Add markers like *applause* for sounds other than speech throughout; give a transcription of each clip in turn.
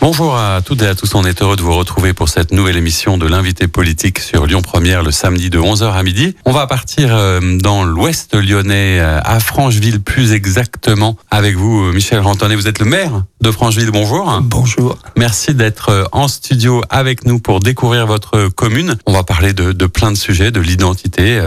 Bonjour à toutes et à tous, on est heureux de vous retrouver pour cette nouvelle émission de l'invité politique sur Lyon Première le samedi de 11h à midi. On va partir euh, dans l'ouest lyonnais, euh, à Francheville plus exactement, avec vous euh, Michel Rantonnet, vous êtes le maire de Francheville, bonjour. Bonjour. Merci d'être en studio avec nous pour découvrir votre commune. On va parler de, de plein de sujets, de l'identité,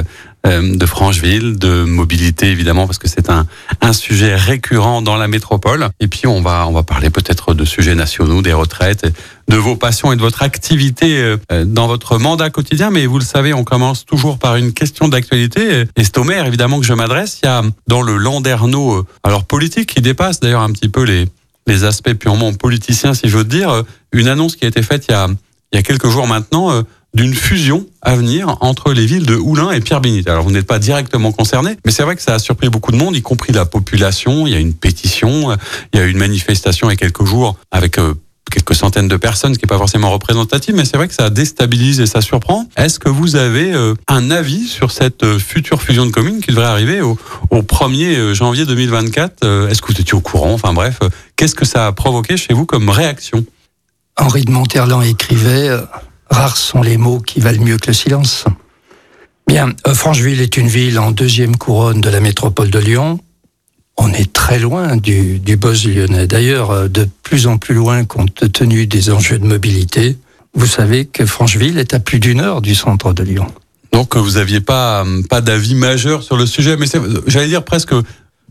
euh, de Francheville, de mobilité évidemment parce que c'est un, un sujet récurrent dans la métropole. Et puis on va on va parler peut-être de sujets nationaux, des retraites, de vos passions et de votre activité euh, dans votre mandat quotidien. Mais vous le savez, on commence toujours par une question d'actualité. Et c'est au maire évidemment que je m'adresse. Il y a dans le Landerneau, euh, alors politique qui dépasse d'ailleurs un petit peu les les aspects purement politiciens, si j'ose dire, une annonce qui a été faite il y a il y a quelques jours maintenant d'une fusion à venir entre les villes de Oulin et Pierre-Bénite. Alors vous n'êtes pas directement concerné, mais c'est vrai que ça a surpris beaucoup de monde, y compris la population. Il y a une pétition, il y a eu une manifestation il y a quelques jours avec euh, quelques centaines de personnes, ce qui n'est pas forcément représentatif, mais c'est vrai que ça déstabilise et ça surprend. Est-ce que vous avez euh, un avis sur cette euh, future fusion de communes qui devrait arriver au, au 1er janvier 2024 Est-ce que vous étiez au courant? Enfin bref, qu'est-ce que ça a provoqué chez vous comme réaction? Henri de Monterland écrivait Rares sont les mots qui valent mieux que le silence. Bien, euh, Francheville est une ville en deuxième couronne de la métropole de Lyon. On est très loin du, du buzz lyonnais. D'ailleurs, euh, de plus en plus loin compte tenu des enjeux de mobilité. Vous savez que Francheville est à plus d'une heure du centre de Lyon. Donc vous n'aviez pas pas d'avis majeur sur le sujet, mais j'allais dire presque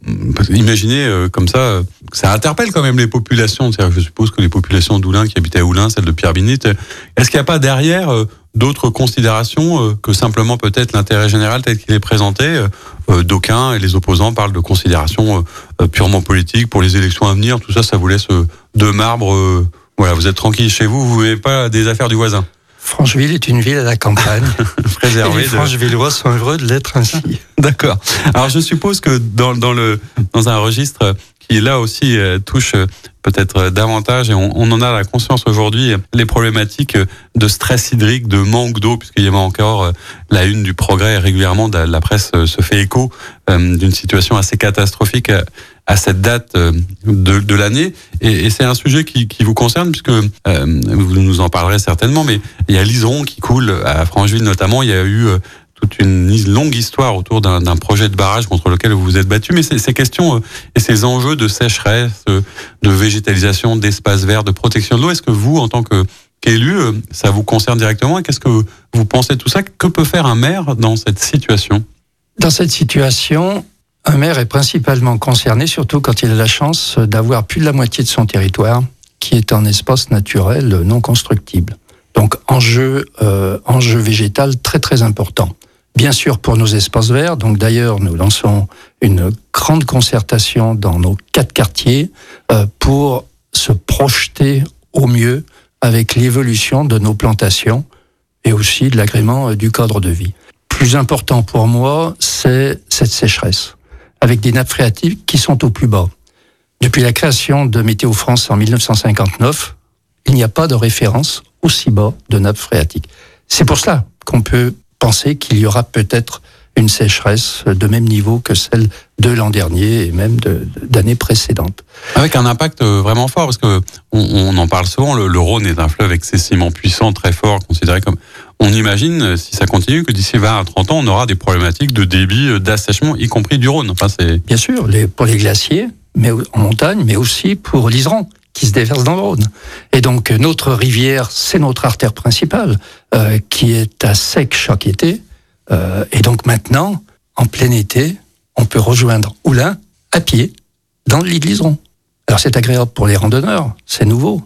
Imaginez euh, comme ça, euh, ça interpelle quand même les populations. Je suppose que les populations d'Oulin qui habitaient à Oulin, celles de Pierre-Binite, est-ce qu'il n'y a pas derrière euh, d'autres considérations que simplement peut-être l'intérêt général tel qu'il est présenté D'aucuns et les opposants parlent de considérations purement politiques pour les élections à venir? Tout ça, ça vous laisse de marbre. Voilà, vous êtes tranquille chez vous, vous n'avez pas des affaires du voisin. Francheville est une ville à la campagne. *laughs* Préservée. les Franchevillois sont heureux de l'être ainsi. *laughs* D'accord. Alors je suppose que dans, dans, le, dans un registre qui là aussi euh, touche euh, peut-être davantage, et on, on, en a la conscience aujourd'hui, les problématiques de stress hydrique, de manque d'eau, puisqu'il y a encore euh, la une du progrès régulièrement, la presse se fait écho d'une situation assez catastrophique à cette date de, de l'année. Et, c'est un sujet qui, vous concerne, puisque euh, vous nous en parlerez certainement, mais il y a l'Iseron qui coule à Francheville notamment. Il y a eu toute une longue histoire autour d'un projet de barrage contre lequel vous vous êtes battu. Mais ces questions euh, et ces enjeux de sécheresse, euh, de végétalisation, d'espace vert, de protection de l'eau, est-ce que vous, en tant qu'élu, euh, ça vous concerne directement? Qu'est-ce que vous pensez de tout ça? Que peut faire un maire dans cette situation? Dans cette situation, un maire est principalement concerné, surtout quand il a la chance d'avoir plus de la moitié de son territoire qui est en espace naturel non constructible. Donc enjeu, euh, enjeu végétal très très important bien sûr pour nos espaces verts. Donc d'ailleurs, nous lançons une grande concertation dans nos quatre quartiers euh, pour se projeter au mieux avec l'évolution de nos plantations et aussi de l'agrément euh, du cadre de vie. Plus important pour moi, c'est cette sécheresse, avec des nappes phréatiques qui sont au plus bas. Depuis la création de Météo France en 1959, il n'y a pas de référence aussi bas de nappes phréatiques. C'est pour cela qu'on peut penser qu'il y aura peut-être une sécheresse de même niveau que celle de l'an dernier et même d'années précédentes. Avec un impact euh, vraiment fort, parce que on, en parle souvent, le, Rhône est un fleuve excessivement puissant, très fort, considéré comme... On imagine, euh, si ça continue, que d'ici 20 à 30 ans, on aura des problématiques de débit, euh, d'assèchement, y compris du Rhône. Enfin, Bien sûr, les, pour les glaciers, mais en montagne, mais aussi pour l'Iseran qui se déverse dans le Rhône. Et donc notre rivière, c'est notre artère principale, euh, qui est à sec chaque été. Euh, et donc maintenant, en plein été, on peut rejoindre Oulin à pied dans le lit de l'Iseron. Alors c'est agréable pour les randonneurs, c'est nouveau.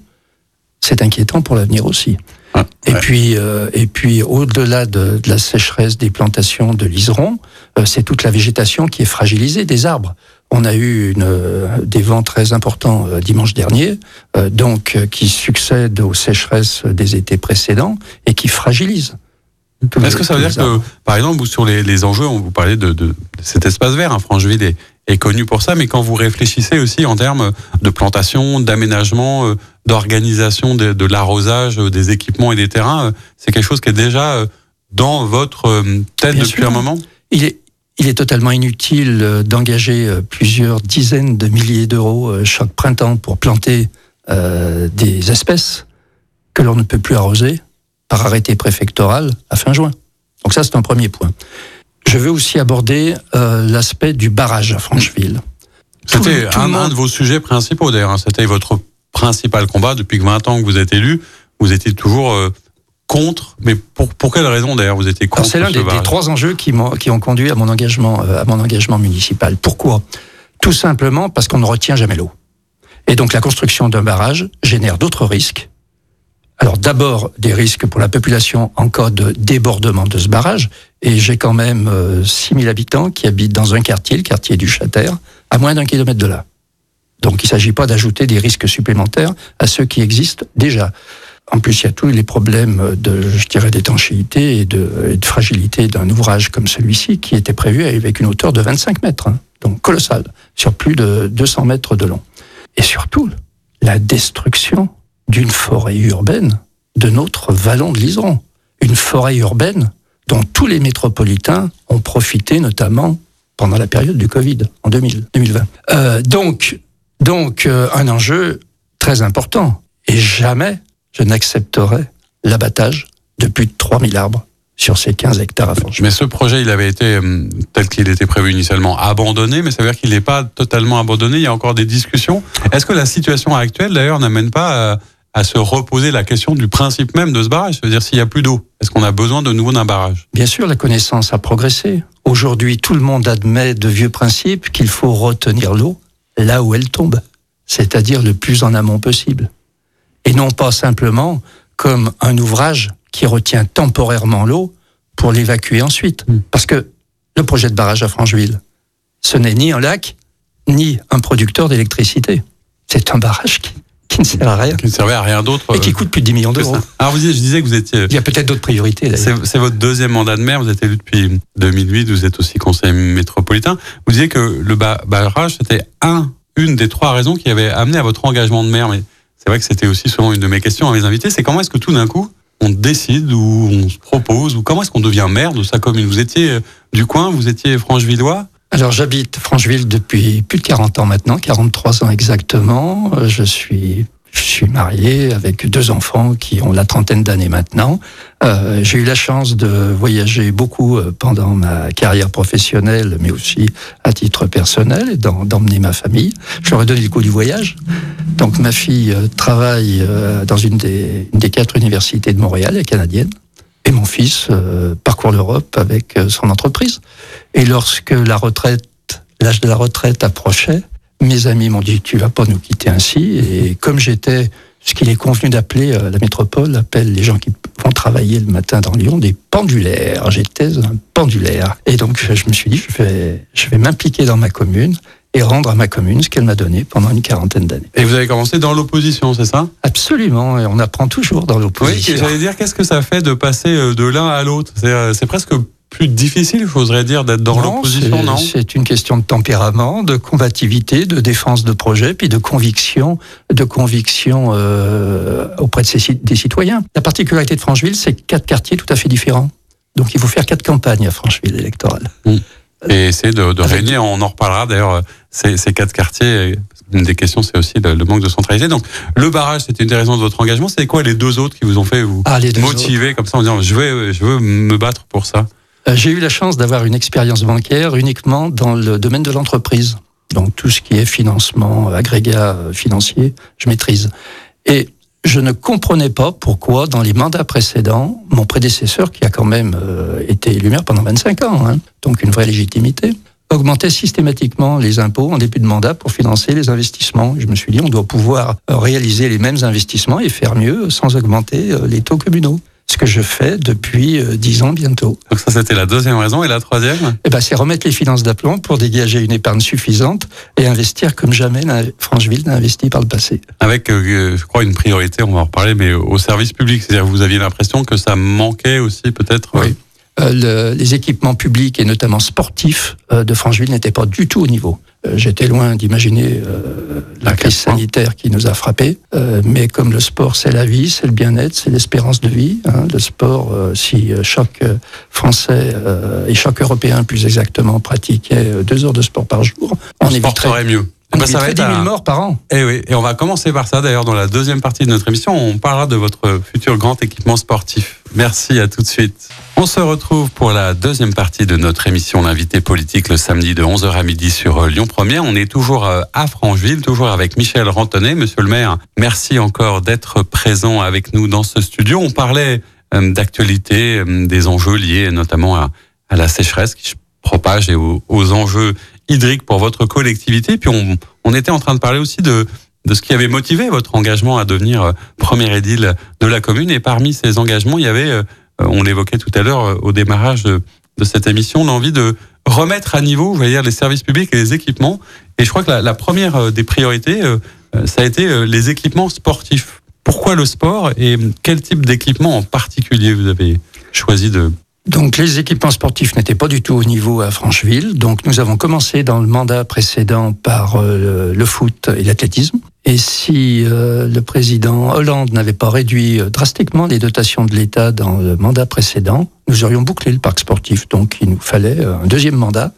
C'est inquiétant pour l'avenir aussi. Ah, et puis, euh, et puis au-delà de, de, la sécheresse des plantations de l'Iseron, euh, c'est toute la végétation qui est fragilisée des arbres. On a eu une, euh, des vents très importants euh, dimanche dernier, euh, donc qui succèdent aux sécheresses des étés précédents et qui fragilisent. Est-ce que ça veut dire que, par exemple, sur les, les enjeux, on vous parlait de, de, cet espace vert, hein, Francheville est, est connu pour ça, mais quand vous réfléchissez aussi en termes de plantation, d'aménagement, euh, d'organisation de, de l'arrosage, euh, des équipements et des terrains, euh, c'est quelque chose qui est déjà dans votre tête Bien depuis sûr. un moment? Il est, il est totalement inutile d'engager plusieurs dizaines de milliers d'euros chaque printemps pour planter des espèces que l'on ne peut plus arroser par arrêté préfectoral à fin juin. Donc ça, c'est un premier point. Je veux aussi aborder euh, l'aspect du barrage à Francheville. C'était un, monde- un de vos sujets principaux d'ailleurs. hein. C'était votre principal combat depuis que 20 ans que vous êtes élu. Vous étiez toujours euh, contre. Mais pour, pour quelle raison d'ailleurs vous étiez contre C'est l'un ce des, trois enjeux qui ont conduit à mon engagement, euh, à mon engagement municipal. Pourquoi? Tout simplement parce qu'on ne retient jamais l'eau. Et donc la construction d'un barrage génère d'autres risques. Alors d'abord des risques pour la population en cas de débordement de ce barrage. Et j'ai quand même euh, 6000 habitants qui habitent dans un quartier, le quartier du Châter, à moins d'un kilomètre de là. Donc il ne s'agit pas d'ajouter des risques supplémentaires à ceux qui existent déjà. En plus, il y a tous les problèmes de, je dirais, d'étanchéité et de, fragilité d'un ouvrage comme celui-ci qui était prévu avec une hauteur de 25 mètres, hein, donc colossale, sur plus de 200 mètres de long. Et surtout, la destruction d'une forêt urbaine de notre vallon de l'Iseron. Une forêt urbaine dont tous les métropolitains ont profité, notamment pendant la période du Covid, en 2000, 2020. Euh, donc, donc euh, un enjeu très important. Et jamais je n'accepterai l'abattage de plus de 3000 arbres sur ces 15 hectares à Francheville. Mais ce projet, il avait été, euh, tel qu'il était prévu initialement, abandonné, mais ça veut dire qu'il n'est pas totalement abandonné, il y a encore des discussions. Est-ce que la situation actuelle, d'ailleurs, n'amène pas à, se reposer la question du principe même de ce barrage C'est-à-dire, s'il n'y a plus d'eau, est-ce qu'on a besoin de nouveau d'un barrage? Bien sûr, la connaissance a progressé. Aujourd'hui, tout le monde admet de vieux principes qu'il faut retenir l'eau là où elle tombe, c'est-à-dire le plus en amont possible. Et non pas simplement comme un ouvrage qui retient temporairement l'eau pour l'évacuer ensuite. Mm. Parce que le projet de barrage à Francheville, ce n'est ni un lac, ni un producteur d'électricité. C'est un barrage qui, qui ne sert à rien Qui ne servait à rien d'autre et qui euh, coûte plus de 10 millions d'euros. Alors, vous, disiez- je disais que vous étiez... Il y a peut-être d'autres priorités. C'est votre deuxième mandat de maire, vous êtes élu depuis 2008, vous êtes aussi conseiller métropolitain. Vous disiez que le ba- barrage, c'était un, une des trois raisons qui avait amené à votre engagement de maire. Mais c'est vrai que c'était aussi souvent une de mes questions à mes invités, c'est comment est-ce que tout d'un coup, on décide ou on se propose, ou comment est-ce qu'on devient maire de sa commune? Vous étiez euh, du coin, vous étiez franchevillois Alors j'habite Francheville depuis plus de 40 ans maintenant, 43 ans exactement. Euh, Je suis je suis marié avec deux enfants qui ont la trentaine d'années maintenant. Euh, J'ai eu la chance de voyager beaucoup euh, pendant ma carrière professionnelle, mais aussi à titre personnel, d'emmener ma famille. Je leur ai donné le coup du voyage. Donc ma fille euh, travaille dans une des, une des quatre universités de Montréal, elle est canadienne. Et mon fils euh, parcourt l'Europe avec euh, son entreprise. Et lorsque la retraite, l'âge de la retraite approchait, mes amis m'ont dit tu vas pas nous quitter ainsi. Et comme j'étais ce qu'il est convenu d'appeler euh, la métropole, appelle les gens qui vont travailler le matin dans Lyon des pendulaires. J'étais un pendulaire. Et donc je me suis dit je vais, je vais m'impliquer dans ma commune et rendre à ma commune ce qu'elle m'a donné pendant une quarantaine d'années. et vous avez commencé dans l'opposition, c'est ça? Absolument, et on apprend toujours dans Oui, l'opposition. j'allais dire, qu'est-ce que ça fait de passer euh, de l'un à l'autre? C'est euh, c'est presque plus difficile, j'oserais dire, d'être dans l'opposition, c'est- non? C'est une question de tempérament, de combativité, de défense de projet, puis de conviction, de conviction euh, auprès de ses des citoyens. La particularité de Francheville, c'est quatre quartiers tout à fait différents. Donc il faut faire quatre campagnes à Francheville électorale. Et essayer de, de régner. On en reparlera d'ailleurs. Ces, ces quatre quartiers. Une des questions, c'est aussi le, le manque de centralité. Donc, le barrage, c'était une des raisons de votre engagement. C'est quoi les deux autres qui vous ont fait vous Ah, motiver comme ça en disant je veux, je veux me battre pour ça? Euh, J'ai eu la chance d'avoir une expérience bancaire uniquement dans le domaine de l'entreprise. Donc tout ce qui est financement, agrégat euh, financier, je maîtrise. Et je ne comprenais pas pourquoi, dans les mandats précédents, mon prédécesseur, qui a quand même euh, été élu maire pendant 25 ans, hein, donc une vraie légitimité, augmentait systématiquement les impôts en début de mandat pour financer les investissements. Je me suis dit, on doit pouvoir réaliser les mêmes investissements et faire mieux sans augmenter euh, les taux communaux. Ce que je fais depuis euh, 10 ans bientôt. Donc ça, c'était la deuxième raison. Et la troisième? Eh ben, c'est remettre les finances d'aplomb pour dégager une épargne suffisante et investir comme jamais Francheville n'a investi par le passé. avec, euh, je crois, une priorité, on va en reparler, mais au service public. C'est-à-dire, vous aviez l'impression que ça manquait aussi, peut-être? Oui. Euh, le- les équipements publics et notamment sportifs euh, de Francheville n'étaient pas du tout au niveau. Euh, J'étais loin d'imaginer euh, la crise sanitaire qui nous a frappés, Euh, mais comme le sport, c'est la vie, c'est le bien-être, c'est l'espérance de vie. hein. Le sport, euh, si chaque Français et chaque Européen, plus exactement, pratiquait deux heures de sport par jour, On, on, se éviterait, porterait mieux. on Eh ben, ça va être 10 000 un- morts par an. Eh oui, et on va commencer par ça d'ailleurs dans la deuxième partie de notre émission. On parlera de votre futur grand équipement sportif. Merci, à tout de suite. On se retrouve pour la deuxième partie de notre émission L'invité politique le samedi de 11h à midi sur euh, Lyon Première. On est toujours euh, à Francheville, toujours avec Michel Rantonnet. Monsieur le maire, merci encore d'être présent avec nous dans ce studio. On parlait euh, d'actualité, des enjeux liés notamment à, la sécheresse qui se propage et aux, enjeux hydriques pour votre collectivité. Puis on, était en train de parler aussi de, ce qui avait motivé votre engagement à devenir premier édile de la commune. Et parmi ces engagements, il y avait, on l'évoquait tout à l'heure euh, au démarrage de, cette émission, l'envie de remettre à niveau, je vais dire, les services publics et les équipements. Et je crois que la, la première euh, des priorités, euh, euh, ça a été euh, les équipements sportifs. Pourquoi le sport et quel type d'équipement en particulier vous avez choisi de... Donc les équipements sportifs n'étaient pas du tout au niveau à Francheville. Donc nous avons commencé dans le mandat précédent par euh, le foot et l'athlétisme. Et si euh, le président Hollande n'avait pas réduit euh, drastiquement les dotations de l'État dans le mandat précédent, nous aurions bouclé le parc sportif. Donc il nous fallait un deuxième mandat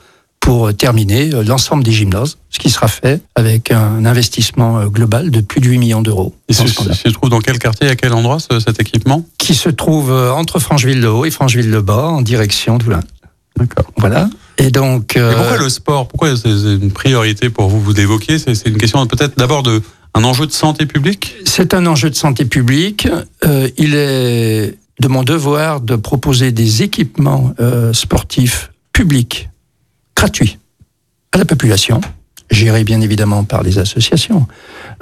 pour terminer euh, l'ensemble des gymnases, ce qui sera fait avec un investissement euh, global de plus de 8 millions d'euros. Il dans se, se trouve dans quel quartier, à quel endroit ce- cet équipement? Qui se trouve euh, entre Francheville-le-Haut et Francheville-le-Bas en direction d'Oulin. D'accord. Voilà. Et donc. Et pourquoi le sport? Pourquoi c'est une priorité pour vous Vous l'évoquez C'est c'est une question peut-être d'abord de un enjeu de santé publique? C'est un enjeu de santé publique. Euh, il est de mon devoir de proposer des équipements euh, sportifs publics, gratuits, à la population, gérés bien évidemment par les associations,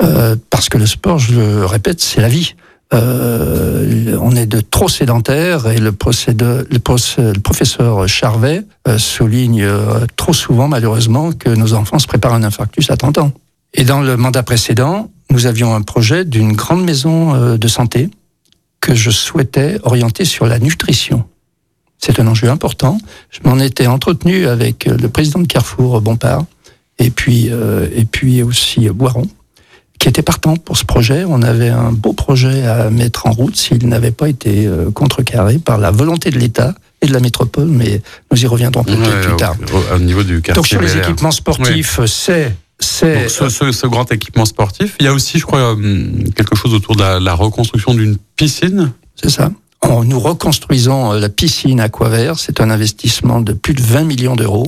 Euh, parce que le sport, je le répète, c'est la vie. Euh, on est de trop sédentaires et le, professeur Charvet euh, souligne trop souvent malheureusement que nos enfants se préparent à un infarctus à 30 ans. Et dans le mandat précédent, nous avions un projet d'une grande maison de santé que je souhaitais orienter sur la nutrition. C'est un enjeu important. Je m'en étais entretenu avec euh, le président de Carrefour, Bompard, et puis, euh, et puis aussi euh, Boiron, qui était partant pour ce projet. On avait un beau projet à mettre en route s'il n'avait pas été euh, contrecarré par la volonté de l'État et de la métropole, mais nous y reviendront peut-être Ouais, plus au- tard. au, au niveau du quartier Donc sur les équipements sportifs, c'est c'est ce, ce- ce grand équipement sportif, il y a aussi, je crois, hum, quelque chose autour de la, la reconstruction d'une piscine. C'est ça. Nous reconstruisons euh, la piscine Aquavert. C'est un investissement de plus de 20 millions d'euros.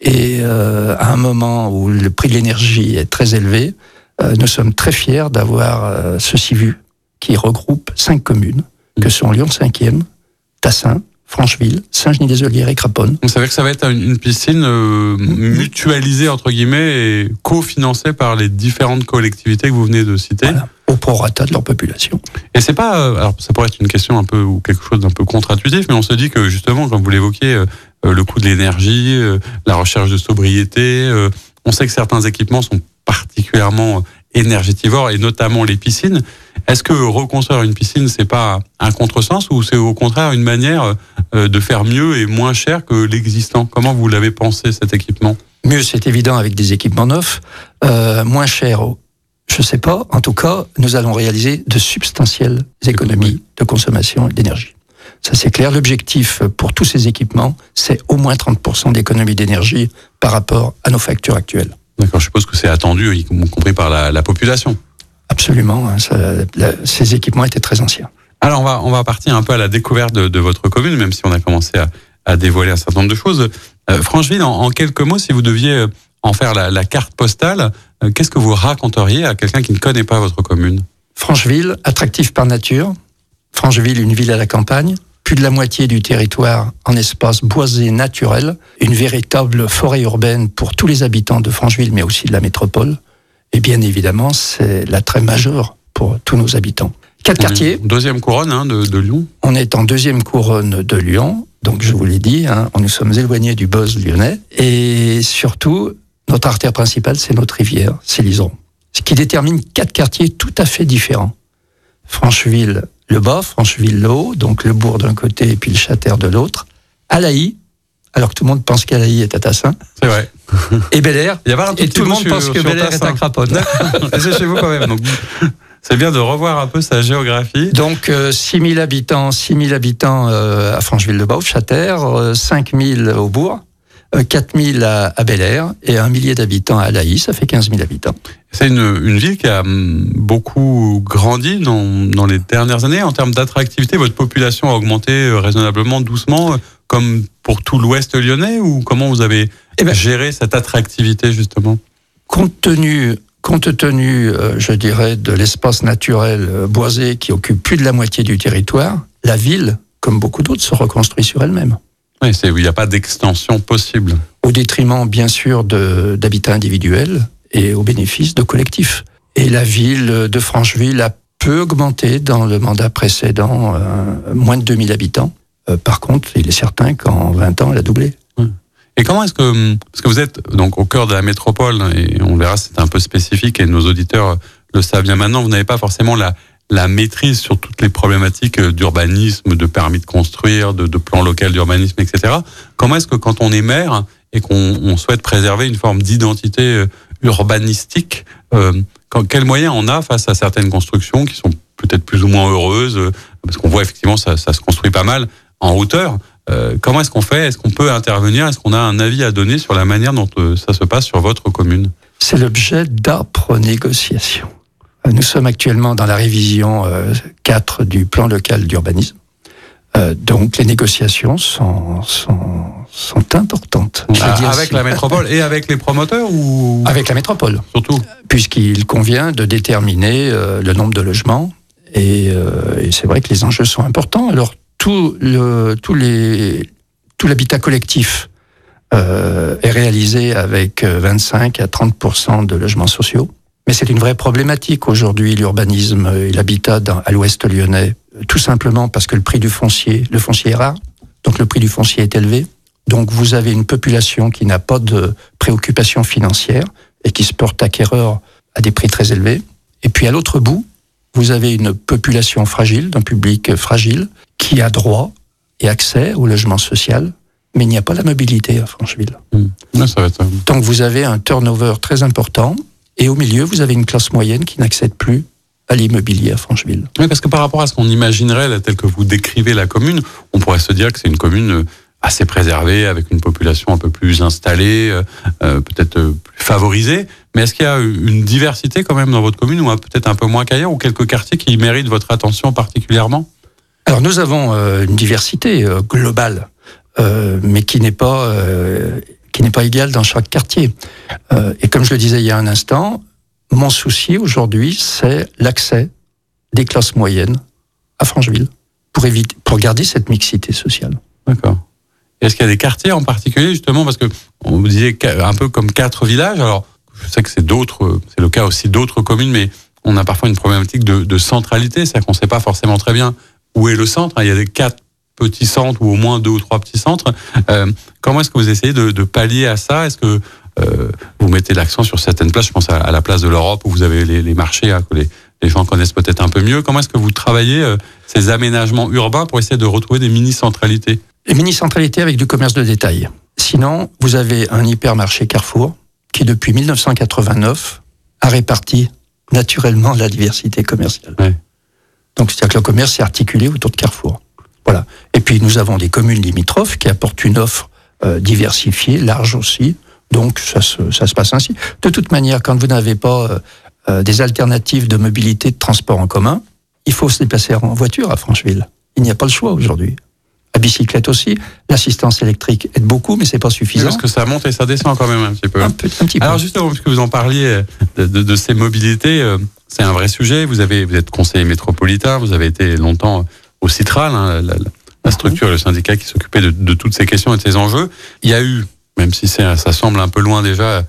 Et euh, à un moment où le prix de l'énergie est très élevé, euh, nous sommes très fiers d'avoir euh, ce CIVU qui regroupe cinq communes, que sont Lyon 5e, Tassin, Francheville, Saint-Genis-des-Olières et Craponne. Donc, ça veut dire que ça va être une, piscine euh, mutualisée, entre guillemets, et cofinancée par les différentes collectivités que vous venez de citer. Voilà, au prorata de leur population. Et c'est pas, euh, alors ça pourrait être une question un peu ou quelque chose d'un peu contre-intuitif, mais on se dit que justement, comme vous l'évoquiez, euh, euh, le coût de l'énergie, euh, la recherche de sobriété, euh, on sait que certains équipements sont particulièrement énergétivores et notamment les piscines. Est-ce que reconstruire une piscine, c'est pas un contresens ou c'est au contraire une manière euh, de faire mieux et moins cher que l'existant? Comment vous l'avez pensé cet équipement? Mieux, c'est évident avec des équipements neufs, euh, moins chers. Je sais pas. En tout cas, nous allons réaliser de substantielles économies de consommation d'énergie. Ça, c'est clair. L'objectif pour tous ces équipements, c'est au moins 30% d'économie d'énergie par rapport à nos factures actuelles. D'accord, je suppose que c'est attendu, y compris par la, la population. Absolument. hein, ça, la- ces équipements étaient très anciens. Alors on va on va partir un peu à la découverte de, de votre commune, même si on a commencé à, à dévoiler un certain nombre de choses. Euh, Francheville, en, en quelques mots, si vous deviez euh, en faire la, la carte postale, euh, qu'est-ce que vous raconteriez à quelqu'un qui ne connaît pas votre commune? Francheville, attractive par nature. Francheville, une ville à la campagne. Plus de la moitié du territoire en espace boisé naturel. Une véritable forêt urbaine pour tous les habitants de Francheville, mais aussi de la métropole. Et bien évidemment, c'est l'attrait majeur pour tous nos habitants. Quatre On quartiers. Deuxième couronne hein, de, de Lyon. On est en deuxième couronne de Lyon. Donc, je vous l'ai dit, hein, nous sommes éloignés du buzz lyonnais. Et surtout, notre artère principale, c'est notre rivière, c'est l'Iseron. Ce qui détermine quatre quartiers tout à fait différents. Francheville, le bas, Francheville, le haut, donc le bourg d'un côté et puis le châtaire de l'autre. Alaï, alors que tout le monde pense qu'Alaï est à Tassin. C'est vrai. et Bel Air. Il y a pas un Et petit tout le monde sur- pense que Bel Air est à Craponne. *laughs* C'est chez vous quand même. Donc, c'est bien de revoir un peu sa géographie. Donc, euh, 6 000 habitants, 6 000 habitants euh, à Francheville-de-Beauce, Châters, euh, 5 000 au Bourg, euh, 4 000 à, à Bel Air et un millier d'habitants à Laïs, ça fait 15 000 habitants. C'est une, une ville qui a hum, beaucoup grandi dans, dans les dernières années. En termes d'attractivité, votre population a augmenté euh, raisonnablement doucement, euh, comme pour tout l'ouest lyonnais, ou comment vous avez Eh ben- géré cette attractivité justement? Compte tenu, compte tenu euh, je dirais, de l'espace naturel euh, boisé qui occupe plus de la moitié du territoire, la ville, comme beaucoup d'autres, se reconstruit sur elle-même. Oui, il n'y a pas d'extension possible. au détriment bien sûr d'habitats individuels et au bénéfice de collectifs. Et la ville de Francheville a peu augmenté dans le mandat précédent, euh, moins de 2000 habitants. Euh, par contre, il est certain qu'en 20 ans, elle a doublé. Et comment est-ce que, parce que vous êtes donc au cœur de la métropole, et on verra, c'est un peu spécifique, et nos auditeurs le savent bien maintenant, vous n'avez pas forcément la, la maîtrise sur toutes les problématiques euh, d'urbanisme, de permis de construire, de, de plan local d'urbanisme, etc. Comment est-ce que quand on est maire et qu'on on souhaite préserver une forme d'identité euh, urbanistique, euh, quels moyens on a face à certaines constructions qui sont peut-être plus ou moins heureuses, euh, parce qu'on voit effectivement ça, ça se construit pas mal en hauteur. Euh, comment est-ce qu'on fait? Est-ce qu'on peut intervenir? Est-ce qu'on a un avis à donner sur la manière dont ça se passe sur votre commune? C'est l'objet d'âpres négociations. Euh, Nous sommes actuellement dans la révision euh, 4 du plan local d'urbanisme. Euh, donc les négociations sont, sont, sont importantes. Ah, Avec la métropole et avec les promoteurs ou? Avec la métropole. surtout puisqu'il convient de déterminer euh, le nombre de logements. Et, euh, et c'est vrai que les enjeux sont importants. Alors, tout, le, tout, les, tout l'habitat collectif euh, est réalisé avec euh, 25 à 30% de logements sociaux. Mais c'est une vraie problématique aujourd'hui, l'urbanisme et l'habitat à l'ouest lyonnais, tout simplement parce que le prix du foncier, le foncier est rare, donc le prix du foncier est élevé. Donc vous avez une population qui n'a pas de préoccupation financière et qui se porte acquéreur à des prix très élevés. Et puis à l'autre bout, vous avez une population fragile, d'un public fragile, qui a droit et accès au logement social, mais il n'y a pas la mobilité à Francheville. Ouais, ça va être, euh, Donc vous avez un turnover très important, et au milieu, vous avez une classe moyenne qui n'accède plus à l'immobilier à Francheville. Oui, parce que par rapport à ce qu'on imaginerait, là, tel que vous décrivez la commune, on pourrait se dire que c'est une commune euh, assez préservée, avec une population un peu plus installée, euh, euh, peut-être plus favorisée. Mais est-ce qu'il y a une diversité quand même dans votre commune, ou peut-être un peu moins qu'ailleurs, ou quelques quartiers qui méritent votre attention particulièrement? Alors nous avons euh, une diversité euh, globale, mais qui n'est pas n'est pas égale dans chaque quartier. Euh, et comme je le disais il y a un instant, mon souci aujourd'hui, c'est l'accès des classes moyennes à Francheville pour éviter pour garder cette mixité sociale. D'accord. Est-ce qu'il y a des quartiers en particulier, justement, parce que on vous disait un peu comme quatre villages. Alors, je sais que c'est d'autres, c'est le cas aussi d'autres communes, mais on a parfois une problématique de, de centralité, c'est-à-dire qu'on ne sait pas forcément très bien où est le centre. Il y a des quatre petits centres ou au moins deux ou trois petits centres. Euh, comment est-ce que vous essayez de, de pallier à ça? Est-ce que euh, vous mettez l'accent sur certaines places? Je pense à, à la place de l'Europe où vous avez les, les marchés hein, que les, les gens connaissent peut-être un peu mieux. Comment est-ce que vous travaillez euh, ces aménagements urbains pour essayer de retrouver des mini-centralités? Et mini-centralité avec du commerce de détail. Sinon, vous avez un hypermarché Carrefour qui, depuis 1989, a réparti naturellement la diversité commerciale. Ouais. Donc, c'est-à-dire que le commerce est articulé autour de Carrefour. Voilà. Et puis, nous avons des communes limitrophes qui apportent une offre euh, diversifiée, large aussi. Donc, ça se, ça se passe ainsi. De toute manière, quand vous n'avez pas euh, euh, des alternatives de mobilité, de transport en commun, il faut se déplacer en voiture à Francheville. Il n'y a pas le choix aujourd'hui. À bicyclette aussi, l'assistance électrique aide beaucoup, mais c'est pas suffisant. Parce que ça monte et ça descend quand même un petit peu. Un, peu- un petit peu. Alors justement, puisque vous en parliez de, de- de ces mobilités, euh, c'est un vrai sujet. Vous avez, vous êtes conseiller métropolitain, vous avez été longtemps au Citral, hein, la, la- structure, le syndicat qui s'occupait de, de toutes ces questions et de ces enjeux. Il y a eu, même si ça semble un peu loin déjà,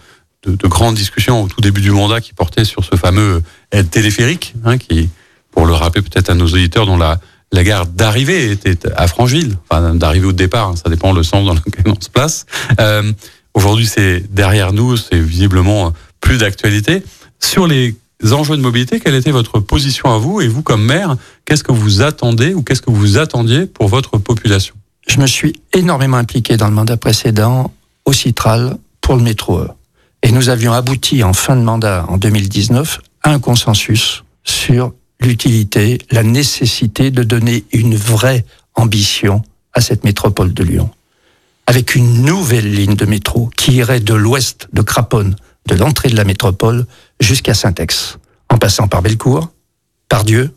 de, de grandes discussions au tout début du mandat qui portaient sur ce fameux téléphérique, hein, qui, pour le rappeler peut-être à nos auditeurs, dont la, la gare d'arrivée était à Francheville, enfin d'arrivée au départ, hein, ça dépend le sens dans lequel on se place. Euh, Aujourd'hui, c'est derrière nous, c'est visiblement plus d'actualité. Sur les enjeux de mobilité, quelle était votre position à vous Et vous, comme maire, qu'est-ce que vous attendez ou qu'est-ce que vous attendiez pour votre population? Je me suis énormément impliqué dans le mandat précédent au Citral pour le métro. Et nous avions abouti en fin de mandat, en 2019, à un consensus sur l'utilité, la nécessité de donner une vraie ambition à cette métropole de Lyon. Avec une nouvelle ligne de métro qui irait de l'ouest de Craponne, de l'entrée de la métropole, jusqu'à Saint-Ex, en passant par Bellecour, par Dieu,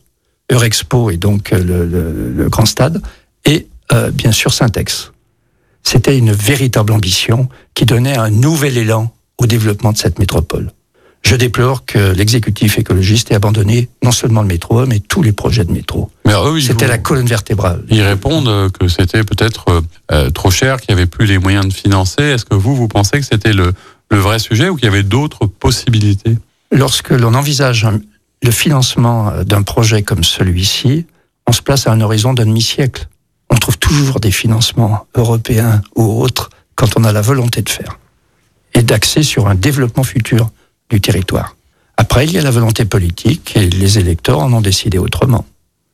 Eurexpo et donc le, Grand Stade, et euh, bien sûr Saint-Ex. C'était une véritable ambition qui donnait un nouvel élan au développement de cette métropole. Je déplore que l'exécutif écologiste ait abandonné non seulement le métro, mais tous les projets de métro. C'était la colonne vertébrale. Ils répondent que c'était peut-être euh, euh, trop cher, qu'il n'y avait plus les moyens de financer. Est-ce que vous, vous pensez que c'était le, le vrai sujet ou qu'il y avait d'autres possibilités? Lorsque l'on envisage le financement euh, d'un projet comme celui-ci, on se place à un horizon d'un demi-siècle. On trouve toujours des financements européens ou autres quand on a la volonté de faire et d'axer sur un développement futur du territoire. Après, il y a la volonté politique et les électeurs en ont décidé autrement.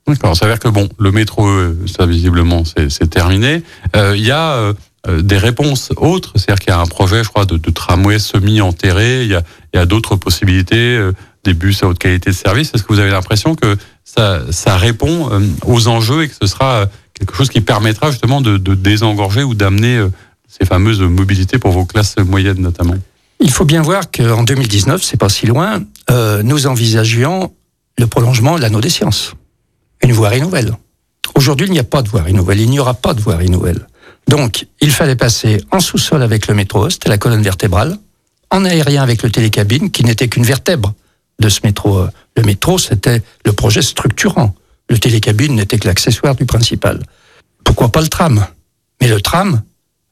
D'accord, ça dire que bon, le métro, ça visiblement, c'est terminé. Euh, il y a euh, euh, des réponses autres, c'est-à-dire qu'il y a un projet, je crois, de, de tramway semi-enterré, il y a, a d'autres possibilités, des bus à haute qualité de service. Est-ce que vous avez l'impression que ça, ça répond aux enjeux et que ce sera quelque chose qui permettra justement de, de désengorger ou d'amener ces fameuses mobilités pour vos classes moyennes notamment? Il faut bien voir qu'en 2019, c'est pas si loin, euh, nous envisagions le prolongement de l'anneau des sciences, une voirie nouvelle. Aujourd'hui, il n'y a pas de voirie nouvelle, il n'y aura pas de voirie nouvelle. Donc, il fallait passer en sous-sol avec le métro, c'était la colonne vertébrale, en aérien avec le télécabine, qui n'était qu'une vertèbre de ce métro. Le métro, c'était le projet structurant. Le télécabine n'était que l'accessoire du principal. Pourquoi pas le tram? Mais le tram,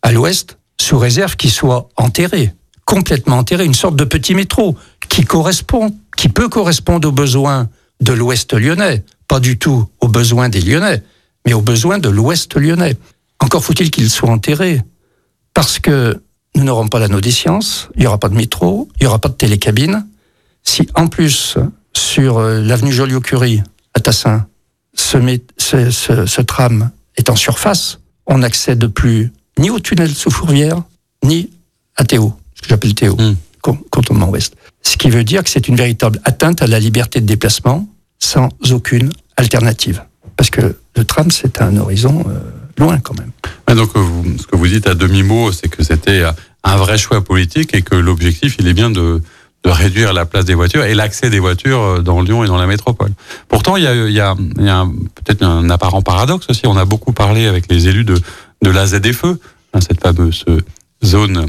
à l'ouest, sous réserve qu'il soit enterré complètement enterré, une sorte de petit métro qui correspond, qui peut correspondre aux besoins de l'Ouest lyonnais, pas du tout aux besoins des Lyonnais, mais aux besoins de l'Ouest lyonnais. Encore faut-il qu'il soit enterré, parce que nous n'aurons pas l'anneau des sciences, il n'y aura pas de métro, il n'y aura pas de télécabine. Si en plus, sur euh, l'avenue Joliot-Curie, à Tassin, ce, ce, tram est en surface, on n'accède plus ni au tunnel sous Fourvière, ni à Théo ce que j'appelle Théo, mmh. cantonnement ouest. Ce qui veut dire que c'est une véritable atteinte à la liberté de déplacement sans aucune alternative. Parce que le tram, c'est un horizon euh, loin quand même. donc, euh, ce que vous dites à demi-mot, c'est que c'était un vrai choix politique et que l'objectif, il est bien de, de réduire la place des voitures et l'accès des voitures euh, dans Lyon et dans la métropole. Pourtant, il y a, il y a, il y a peut-être un apparent paradoxe aussi. On a beaucoup parlé avec les élus de, de la ZFE, hein, cette fameuse zone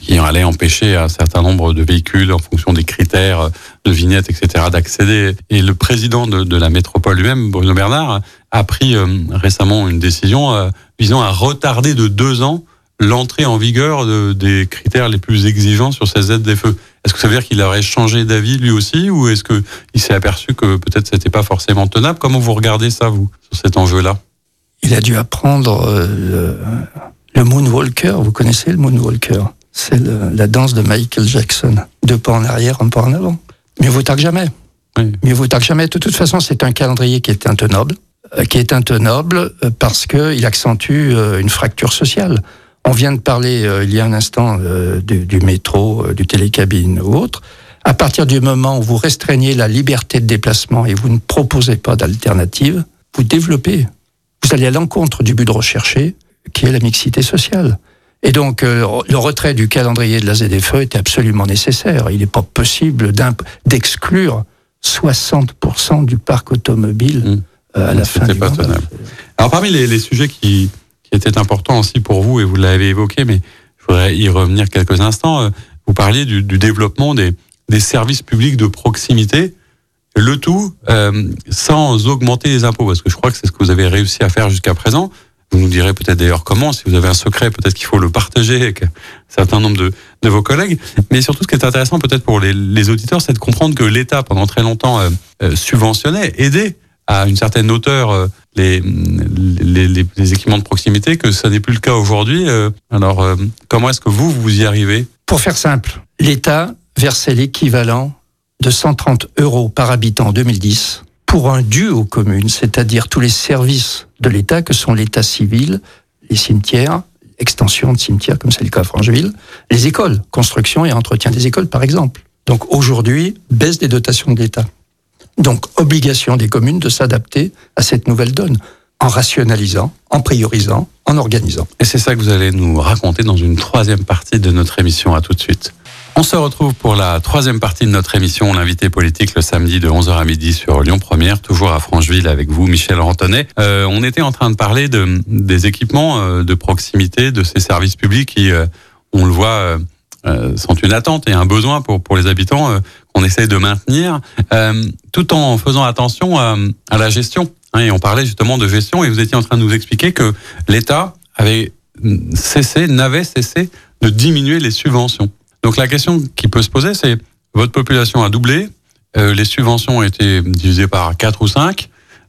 qui allait empêcher un certain nombre de véhicules en fonction des critères de vignettes, etc., d'accéder. Et le président de, la métropole lui-même, Bruno Bernard, a pris euh, récemment une décision euh, visant à retarder de deux ans l'entrée en vigueur de, des critères les plus exigeants sur ces aides des feux. Est-ce que ça veut dire qu'il aurait changé d'avis lui aussi, ou est-ce que il s'est aperçu que peut-être c'était pas forcément tenable? Comment vous regardez ça, vous, sur cet enjeu-là? Il a dû apprendre euh, le moonwalker. Vous connaissez le moonwalker? C'est la danse de Michael Jackson. Deux pas en arrière, un pas en avant. Mieux vaut tard que jamais. Mieux vaut tard que jamais. De toute façon, c'est un calendrier qui est intenable, euh, qui est intenable euh, parce qu'il accentue euh, une fracture sociale. On vient de parler il y a un instant du, du, métro, du télécabine ou autre. À partir du moment où vous restreignez la liberté de déplacement et vous ne proposez pas d'alternative, vous développez. Vous allez à l'encontre du but de rechercher, qui est la mixité sociale. Et donc, euh, le retrait du calendrier de la ZFE était absolument nécessaire. Il n'est pas possible d'exclure 60% du parc automobile mmh. euh, à la fin du pas Alors, parmi les, les sujets qui, qui, étaient importants aussi pour vous, et vous l'avez évoqué, mais je voudrais y revenir quelques instants, euh, vous parliez du, du développement des, des, services publics de proximité, le tout euh, sans augmenter les impôts, parce que je crois que c'est ce que vous avez réussi à faire jusqu'à présent. Vous nous direz peut-être d'ailleurs comment, si vous avez un secret, peut-être qu'il faut le partager avec un certain nombre de, de, vos collègues. Mais surtout, ce qui est intéressant peut-être pour les, auditeurs, c'est de comprendre que l'État, pendant très longtemps, euh, euh, subventionnait, aidait à une certaine hauteur euh, les, les, les, équipements de proximité, que ça n'est plus le cas aujourd'hui. alors, comment est-ce que vous, vous y arrivez? Pour faire simple, l'État versait l'équivalent de 130 euros par habitant en 2010 pour un dû aux communes, c'est-à-dire tous les services de l'État que sont l'état civil, les cimetières, extension de cimetières comme c'est le cas à Francheville, les écoles, construction et entretien des écoles par exemple. Donc aujourd'hui, baisse des dotations de l'État. Donc obligation des communes de s'adapter à cette nouvelle donne en rationalisant, en priorisant, en organisant. Et c'est ça que vous allez nous raconter dans une troisième partie de notre émission. À tout de suite. On se retrouve pour la troisième partie de notre émission, l'invité politique, le samedi de 11h à midi sur Lyon Première, toujours à Francheville avec vous, Michel Rantonnet. Euh, on était en train de parler de, des équipements euh, de proximité, de ces services publics qui, euh, on le voit, euh, sont une attente et un besoin pour, pour les habitants qu'on essaie de maintenir, tout en faisant attention à, à la gestion. Hein, et on parlait justement de gestion et vous étiez en train de nous expliquer que l'État avait cessé, n'avait cessé de diminuer les subventions. Donc la question qui peut se poser, c'est votre population a doublé, euh, les subventions ont été divisées par 4 ou 5.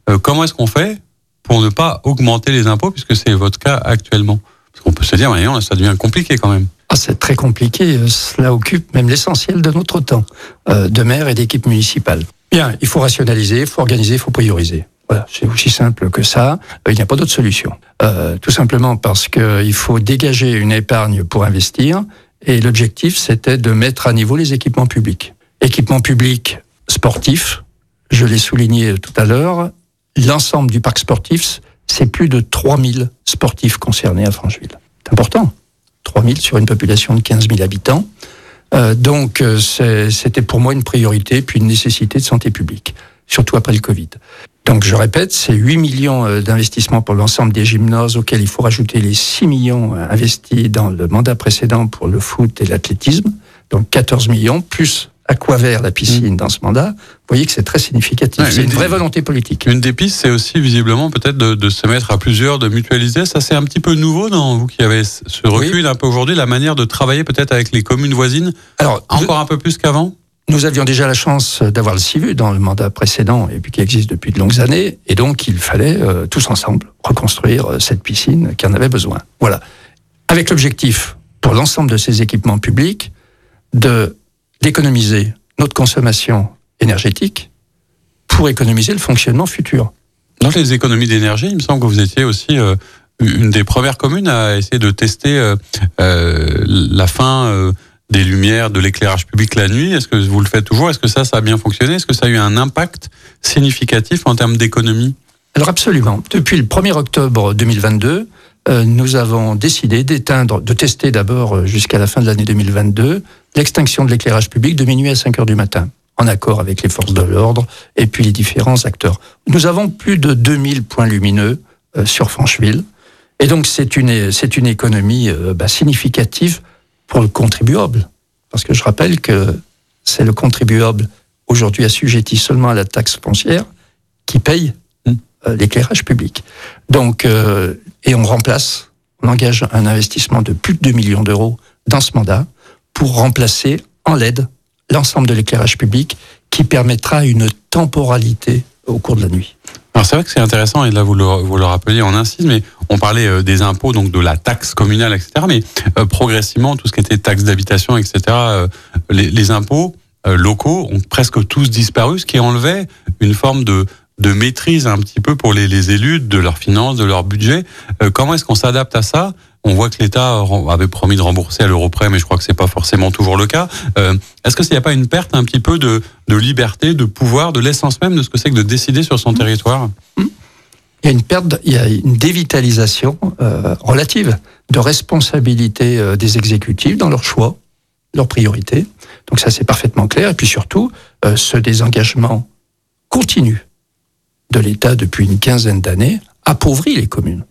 Euh, comment est-ce qu'on fait pour ne pas augmenter les impôts, puisque c'est votre cas actuellement? Parce qu'on peut se dire, non, ça devient compliqué quand même. Ah, c'est très compliqué. Euh, cela occupe même l'essentiel de notre temps, euh, de maire et d'équipe municipale. Bien, il faut rationaliser, il faut organiser, il faut prioriser. Voilà, c'est aussi simple que ça. Euh, il n'y a pas d'autre solution. Euh, tout simplement parce qu'il faut dégager une épargne pour investir et l'objectif, c'était de mettre à niveau les équipements publics. Équipements publics sportifs, je l'ai souligné tout à l'heure, l'ensemble du parc sportif, c'est plus de 3000 sportifs concernés à Francheville. C'est important. 3000 sur une population de 15 000 habitants. Euh, donc, euh, c'était pour moi une priorité, puis une nécessité de santé publique, surtout après le Covid. Donc je répète, c'est 8 millions euh, d'investissements pour l'ensemble des gymnases auxquels il faut rajouter les 6 millions euh, investis dans le mandat précédent pour le foot et l'athlétisme. Donc 14 millions plus Aquavert, la piscine, mmh. dans ce mandat. Vous voyez que c'est très significatif. Ouais, c'est une vraie volonté politique. Une des pistes, c'est aussi visiblement peut-être de, de, se mettre à plusieurs, de mutualiser. Ça, c'est un petit peu nouveau dans vous qui avez ce recul oui. un peu aujourd'hui, la manière de travailler peut-être avec les communes voisines. Alors, encore un peu plus qu'avant? Nous avions déjà la chance d'avoir le CIVU dans le mandat précédent et puis qui existe depuis de longues années. Et donc, il fallait euh, tous ensemble reconstruire euh, cette piscine qui en avait besoin. Voilà. Avec l'objectif, pour l'ensemble de ces équipements publics, d'économiser notre consommation énergétique pour économiser le fonctionnement futur. Dans les économies d'énergie, il me semble que vous étiez aussi euh, une des premières communes à essayer de tester la fin des lumières, de l'éclairage public la nuit. Est-ce que vous le faites toujours? Est-ce que ça, ça a bien fonctionné? Est-ce que ça a eu un impact significatif en termes d'économie? Alors absolument. Depuis le 1er octobre 2022, euh, nous avons décidé d'éteindre, de tester d'abord euh, jusqu'à la fin de l'année 2022 l'extinction de l'éclairage public de minuit à 5 heures du matin, en accord avec les forces de l'ordre et puis les différents acteurs. Nous avons plus de 2000 points lumineux euh, sur Francheville. Et donc c'est une, une économie bah, significative pour le contribuable. Parce que je rappelle que c'est le contribuable aujourd'hui assujetti seulement à la taxe foncière qui paye mmh. euh, l'éclairage public. Donc, euh, et on remplace, on engage un investissement de plus de 2 millions d'euros dans ce mandat pour remplacer en LED l'ensemble de l'éclairage public qui permettra une temporalité au cours de la nuit. Alors c'est vrai que c'est intéressant et là vous le, vous le rappeliez, on insiste, mais on parlait euh, des impôts, donc de la taxe communale, etc. Mais euh, progressivement, tout ce qui était taxe d'habitation, etc., euh, les, les, impôts locaux ont presque tous disparu, ce qui enlevait une forme de, de maîtrise un petit peu pour les, les élus de leurs finances, de leur budget. Comment est-ce qu'on s'adapte à ça? On voit que l'État avait promis de rembourser à l'euro près, mais je crois que c'est pas forcément toujours le cas. Euh, Est-ce que s'il n'y a pas une perte un petit peu de, de liberté, de pouvoir, de l'essence même de ce que c'est que de décider sur son mmh. territoire? Mmh. Il y a une perte, il y a une dévitalisation euh, relative de responsabilité euh, des exécutifs dans leurs choix, leurs priorités. Donc ça c'est parfaitement clair. Et puis surtout, euh, ce désengagement continu de l'État depuis une quinzaine d'années appauvrit les communes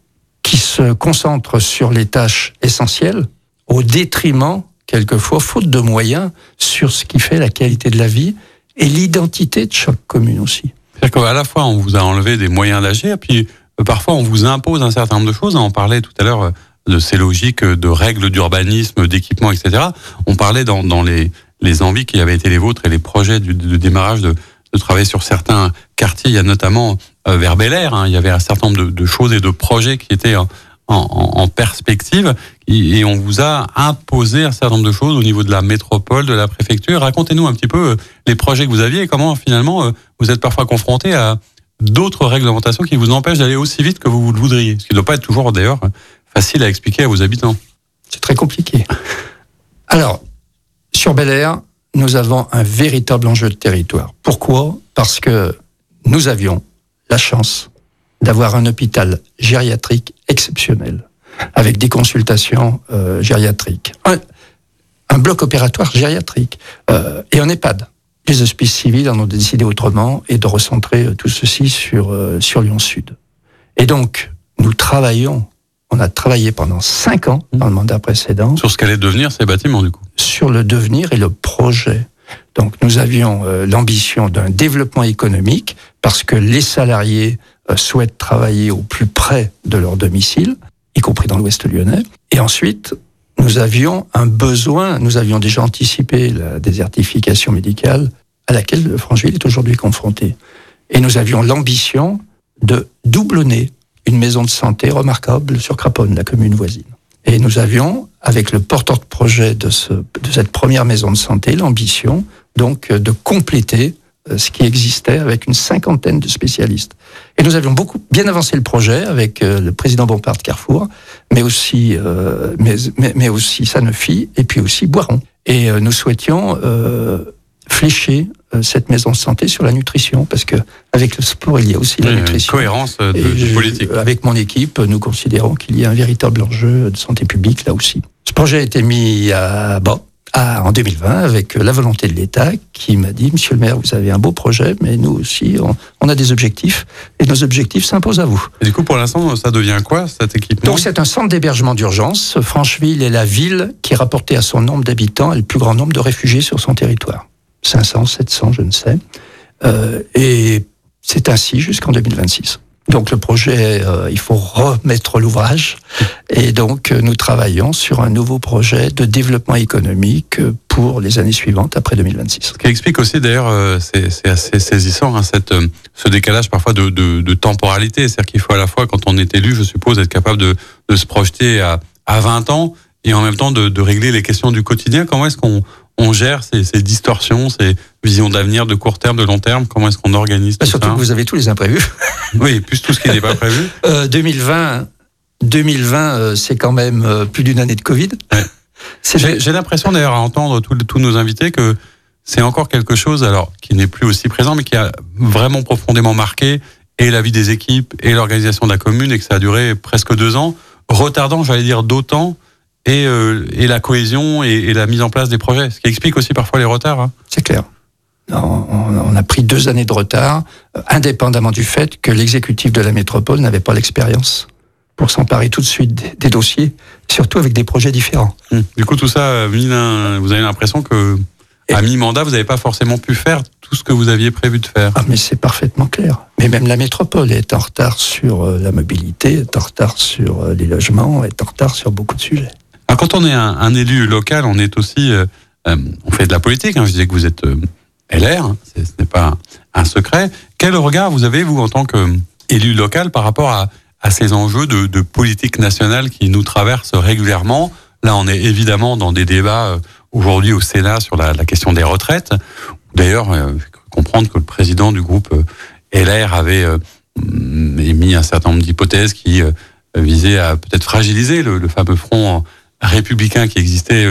qui se concentre sur les tâches essentielles au détriment, quelquefois, faute de moyens, sur ce qui fait la qualité de la vie et l'identité de chaque commune aussi. C'est-à-dire qu'à la fois, on vous a enlevé des moyens d'agir, puis euh, parfois, on vous impose un certain nombre de choses. On parlait tout à l'heure euh, de ces logiques de règles d'urbanisme, d'équipement, etc. On parlait dans, les, envies qui avaient été les vôtres et les projets de démarrage de, de travailler sur certains quartiers. Il y a notamment euh, vers Bel Air, hein, il y avait un certain nombre de, choses et de projets qui étaient en, en, perspective et, on vous a imposé un certain nombre de choses au niveau de la métropole, de la préfecture. Racontez-nous un petit peu euh, les projets que vous aviez et comment finalement euh, vous êtes parfois confronté à d'autres réglementations qui vous empêchent d'aller aussi vite que vous le voudriez. Ce qui ne doit pas être toujours d'ailleurs facile à expliquer à vos habitants. C'est très compliqué. Alors, sur Bel Air, nous avons un véritable enjeu de territoire. Pourquoi? Parce que nous avions la chance d'avoir un hôpital gériatrique exceptionnel, avec des consultations euh, gériatriques. Un, un, bloc opératoire gériatrique euh, et un EHPAD. Les hospices civils en ont décidé autrement et de recentrer euh, tout ceci sur, euh, sur Lyon Sud. Et donc, nous travaillons on a travaillé pendant cinq ans dans le mandat précédent. Sur ce qu'allaient devenir ces bâtiments, du coup? Sur le devenir et le projet. Donc nous avions euh, l'ambition d'un développement économique parce que les salariés euh, souhaitent travailler au plus près de leur domicile, y compris dans l'Ouest lyonnais. Et ensuite, nous avions un besoin, nous avions déjà anticipé la désertification médicale à laquelle Francheville est aujourd'hui confrontée. Et nous avions l'ambition de doublonner une maison de santé remarquable sur Craponne, la commune voisine. Et nous avions, avec le porteur de projet de, ce, de cette première maison de santé, l'ambition donc de compléter euh, ce qui existait avec une cinquantaine de spécialistes. Et nous avions beaucoup bien avancé le projet avec euh, le président Bompard de Carrefour, mais aussi, euh, mais, mais, aussi Sanofi et puis aussi Boiron. Et nous souhaitions euh, flécher euh, cette maison de santé sur la nutrition, parce que avec le sport, il y a aussi la nutrition. Une cohérence de, de politique. Avec mon équipe, nous considérons qu'il y a un véritable enjeu de santé publique là aussi. Ce projet a été mis à bas. À, en 2020, avec la volonté de l'État qui m'a dit, Monsieur le maire, vous avez un beau projet, mais nous aussi, on, on a des objectifs, et nos objectifs s'imposent à vous. Et du coup, pour l'instant, ça devient quoi, cet équipement? Donc, c'est un centre d'hébergement d'urgence. Francheville est la ville qui, rapportée à son nombre d'habitants, a le plus grand nombre de réfugiés sur son territoire. 500, 700, je ne sais. Euh, et c'est ainsi jusqu'en 2026. Donc le projet, euh, il faut remettre l'ouvrage. Et donc euh, nous travaillons sur un nouveau projet de développement économique pour les années suivantes, après 2026. Ce qui explique aussi d'ailleurs, euh, c'est assez saisissant, hein, cette, ce décalage parfois de, de, de temporalité. C'est-à-dire qu'il faut à la fois, quand on est élu, je suppose, être capable de, de se projeter à, à 20 ans et en même temps de, de régler les questions du quotidien. Comment est-ce qu'on on gère ces, ces, distorsions, ces visions d'avenir de court terme, de long terme Comment est-ce qu'on organise bah, tout Surtout ça que vous avez tous les imprévus. *laughs* oui, plus tout ce qui n'est pas prévu. *laughs* Euh, 2020, 2020 euh, c'est quand même euh, plus d'une année de Covid. Ouais. *laughs* J'ai l'impression d'ailleurs à entendre tous nos invités que c'est encore quelque chose alors qui n'est plus aussi présent, mais qui a vraiment profondément marqué et la vie des équipes et l'organisation de la commune et que ça a duré presque deux ans, retardant, j'allais dire, d'autant et, euh, et la cohésion et, et, la mise en place des projets, ce qui explique aussi parfois les retards. Hein. C'est clair. On, on, a pris deux années de retard, euh, indépendamment du fait que l'exécutif de la métropole n'avait pas l'expérience pour s'emparer tout de suite des, des, dossiers, surtout avec des projets différents. Hum. Du coup, tout ça, vous avez l'impression que à mi-mandat, vous n'avez pas forcément pu faire tout ce que vous aviez prévu de faire. Ah, mais c'est parfaitement clair. Mais même la métropole est en retard sur euh, la mobilité, est en retard sur les logements, est en retard sur beaucoup de sujets. Alors, quand on est un, un, élu local, on est aussi, euh, euh, on fait de la politique. Hein. Je disais que vous êtes euh, LR, hein. ce n'est pas un, secret. Quel regard vous avez vous en tant qu'élu local par rapport à, à ces enjeux de, de, politique nationale qui nous traversent régulièrement? Là, on est évidemment dans des débats aujourd'hui au Sénat sur la, la question des retraites. D'ailleurs, euh, comprendre que le président du groupe LR avait émis un certain nombre d'hypothèses qui visaient à peut-être fragiliser le, le fameux front républicain qui existait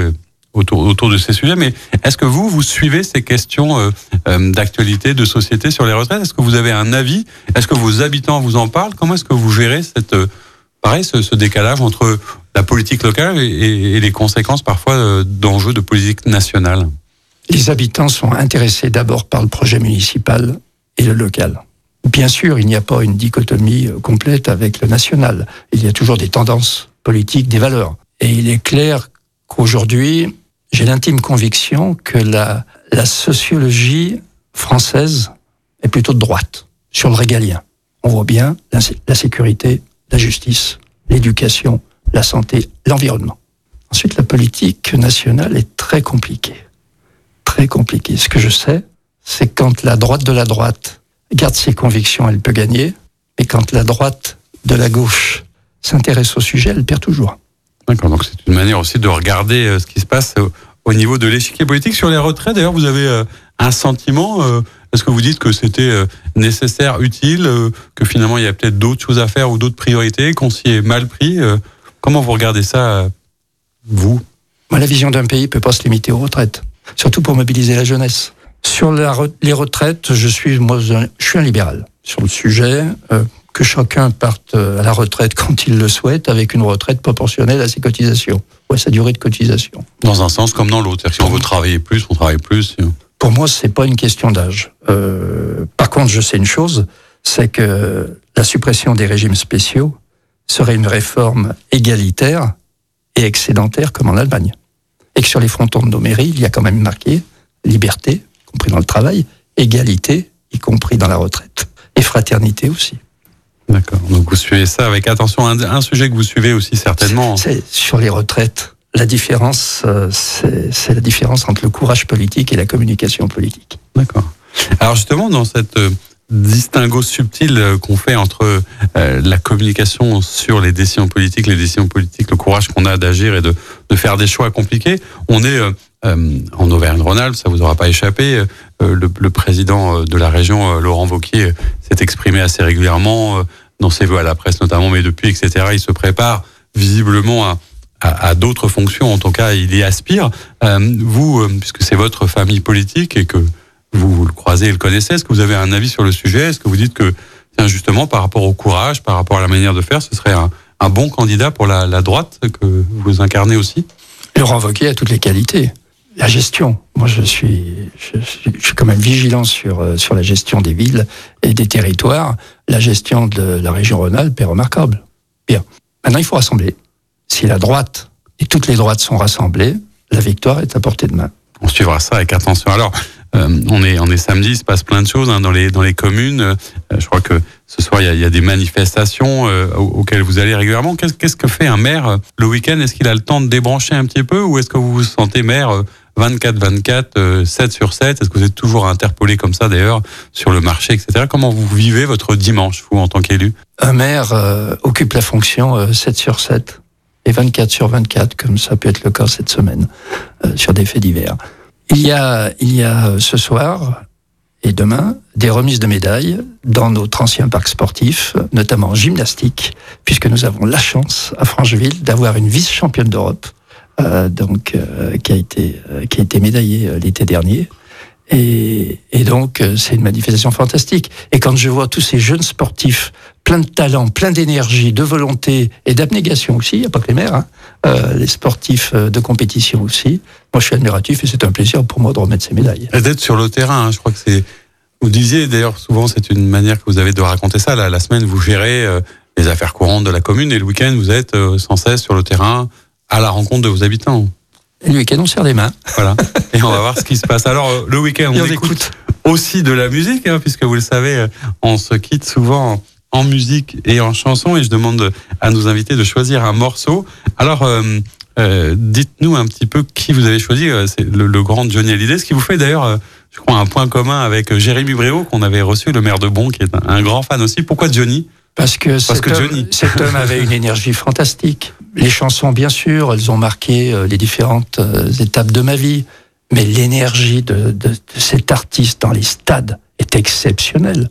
autour, autour de ces sujets. Mais est-ce que vous, vous suivez ces questions euh, euh, d'actualité, de société sur les retraites? Est-ce que vous avez un avis? Est-ce que vos habitants vous en parlent? Comment est-ce que vous gérez cette, euh, pareil, ce, ce, décalage entre la politique locale et, et les conséquences parfois d'enjeux de politique nationale? Les habitants sont intéressés d'abord par le projet municipal et le local. Bien sûr, il n'y a pas une dichotomie complète avec le national. Il y a toujours des tendances politiques, des valeurs. Et il est clair qu'aujourd'hui, j'ai l'intime conviction que la, sociologie française est plutôt de droite, sur le régalien. On voit bien la, sécurité, la justice, l'éducation, la santé, l'environnement. Ensuite, la politique nationale est très compliquée. Très compliquée. Ce que je sais, c'est quand la droite de la droite garde ses convictions, elle peut gagner. Mais quand la droite de la gauche s'intéresse au sujet, elle perd toujours. Donc c'est une manière aussi de regarder euh, ce qui se passe au, au niveau de l'échiquier politique. Sur les retraits, d'ailleurs, vous avez euh, un sentiment, euh, est-ce que vous dites que c'était nécessaire, utile, que finalement il y a peut-être d'autres choses à faire ou d'autres priorités, qu'on s'y est mal pris Comment vous regardez ça, vous? La vision d'un pays peut pas se limiter aux retraites, surtout pour mobiliser la jeunesse. Sur les retraites, je suis, moi, je suis un libéral sur le sujet. Que chacun parte à la retraite *laughs* quand il le souhaite, avec une retraite proportionnelle à ses cotisations, ou à sa durée de cotisation. Dans un sens comme dans l'autre. Si on veut travailler plus, on travaille plus. Pour moi, c'est pas une question d'âge. Euh, par contre, je sais une chose, c'est que la suppression des régimes spéciaux serait une réforme égalitaire et excédentaire comme en Allemagne. Et que sur les frontons de nos mairies, il y a quand même marqué liberté, y compris dans le travail, égalité, y compris dans la retraite, et fraternité aussi. D'accord. Donc vous suivez ça avec attention. Un, sujet que vous suivez aussi certainement. C'est sur les retraites. La différence, euh, c'est la différence entre le courage politique et la communication politique. D'accord. Alors justement, dans cette euh, distinguo subtil euh, qu'on fait entre la communication sur les décisions politiques, les décisions politiques, le courage qu'on a d'agir et de, de, faire des choix compliqués, on est en Auvergne-Rhône-Alpes, ça vous aura pas échappé. Le, le, président de la région, Laurent Vauquier, s'est exprimé assez régulièrement dans ses voeux à la presse notamment, mais depuis, etc., il se prépare visiblement à, d'autres fonctions. En tout cas, il y aspire. Euh, vous, euh, puisque c'est votre famille politique et que vous, le croisez et le connaissez, est-ce que vous avez un avis sur le sujet? Est-ce que vous dites que, justement, par rapport au courage, par rapport à la manière de faire, ce serait un, un bon candidat pour la, la, droite que vous incarnez aussi? Laurent Wauquiez a toutes les qualités la gestion. Moi, je suis, je quand même vigilant sur, euh, sur la gestion des villes et des territoires. La gestion de la région Rhône-Alpes est remarquable. Bien. Maintenant, il faut rassembler. Si la droite et toutes les droites sont rassemblées, la victoire est à portée de main. On suivra ça avec attention. Alors, euh, on est on est samedi, il se passe plein de choses hein, dans les dans les communes. Euh, je crois que ce soir il y a, des manifestations auxquelles vous allez régulièrement. Qu'est-ce qu'est-ce que fait un maire le week-end? Est-ce qu'il a le temps de débrancher un petit peu ou est-ce que vous vous sentez maire 24-24, 7 sur 7 Est-ce que vous êtes toujours interpellé comme ça d'ailleurs sur le marché, etc. Comment vous vivez votre dimanche, vous, en tant qu'élu? Un maire occupe la fonction 7 sur 7 et 24 sur 24, comme ça peut être le cas cette semaine, sur des faits divers. Il y a, il y a euh, ce soir et demain des remises de médailles dans notre ancien parc sportif, notamment en gymnastique, puisque nous avons la chance à Francheville d'avoir une vice-championne d'Europe, euh, donc euh, qui a été euh, qui a été médaillée l'été dernier. Et, et donc c'est une manifestation fantastique. Et quand je vois tous ces jeunes sportifs plein de talent, plein d'énergie, de volonté et d'abnégation aussi, il n'y a pas que les maires, hein, euh, les sportifs euh, de compétition aussi. Moi, je suis admiratif et c'est un plaisir pour moi de remettre ces médailles. D'être sur le terrain, hein, je crois que c'est. Vous disiez d'ailleurs souvent, c'est une manière que vous avez de raconter ça. La, semaine, vous gérez euh, les affaires courantes de la commune et le week-end, vous êtes euh, sans cesse sur le terrain à la rencontre de vos habitants. Et le week-end, on serre les mains. Voilà. *laughs* Et on va voir ce qui se passe. Alors, le week-end, on, écoute, aussi de la musique, hein, puisque vous le savez, on se quitte souvent en musique et en chanson et je demande à nos invités de choisir un morceau. Alors, euh, euh, dites-nous un petit peu qui vous avez choisi. Euh, c'est le, le, grand Johnny Hallyday, ce qui vous fait d'ailleurs, euh, je crois, un point commun avec Jérémy Bréau qu'on avait reçu, le maire de Bon, qui est un, un grand fan aussi. Pourquoi Johnny? Parce que, Parce cet, que homme, Johnny. cet homme avait une énergie fantastique. Les chansons, bien sûr, elles ont marqué les différentes étapes de ma vie, mais l'énergie de, de, de cet artiste dans les stades est exceptionnelle.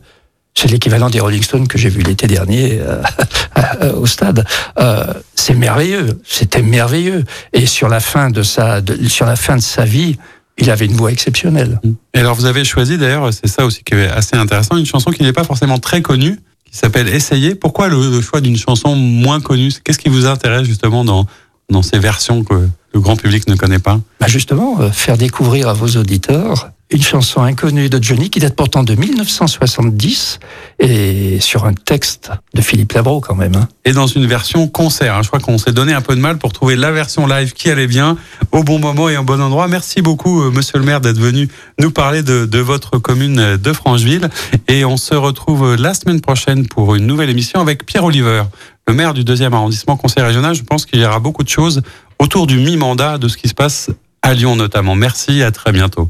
C'est l'équivalent des Rolling Stones que j'ai vu l'été dernier *laughs* euh, au stade. Euh, c'est merveilleux, c'était merveilleux. Et sur la fin de sa, de, sur la fin de sa vie, il avait une voix exceptionnelle. Et alors vous avez choisi d'ailleurs, c'est ça aussi qui est assez intéressant, une chanson qui n'est pas forcément très connue, qui s'appelle Essayer. Pourquoi le, choix d'une chanson moins connue? Qu'est-ce qui vous intéresse justement dans dans ces versions que le grand public ne connaît pas? Bah Justement, euh, faire découvrir à vos auditeurs une chanson inconnue de Johnny qui date pourtant de 1970 et sur un texte de Philippe Labro quand même. Hein. Et dans une version concert. Hein. Je crois qu'on s'est donné un peu de mal pour trouver la version live qui allait bien au bon moment et au bon endroit. Merci beaucoup, euh, monsieur le maire, d'être venu nous parler de, de votre commune de Francheville. Et on se retrouve la semaine prochaine pour une nouvelle émission avec Pierre Oliver, le maire du deuxième arrondissement conseil régional. Je pense qu'il y aura beaucoup de choses autour du mi-mandat, de ce qui se passe à Lyon notamment. Merci, à très bientôt.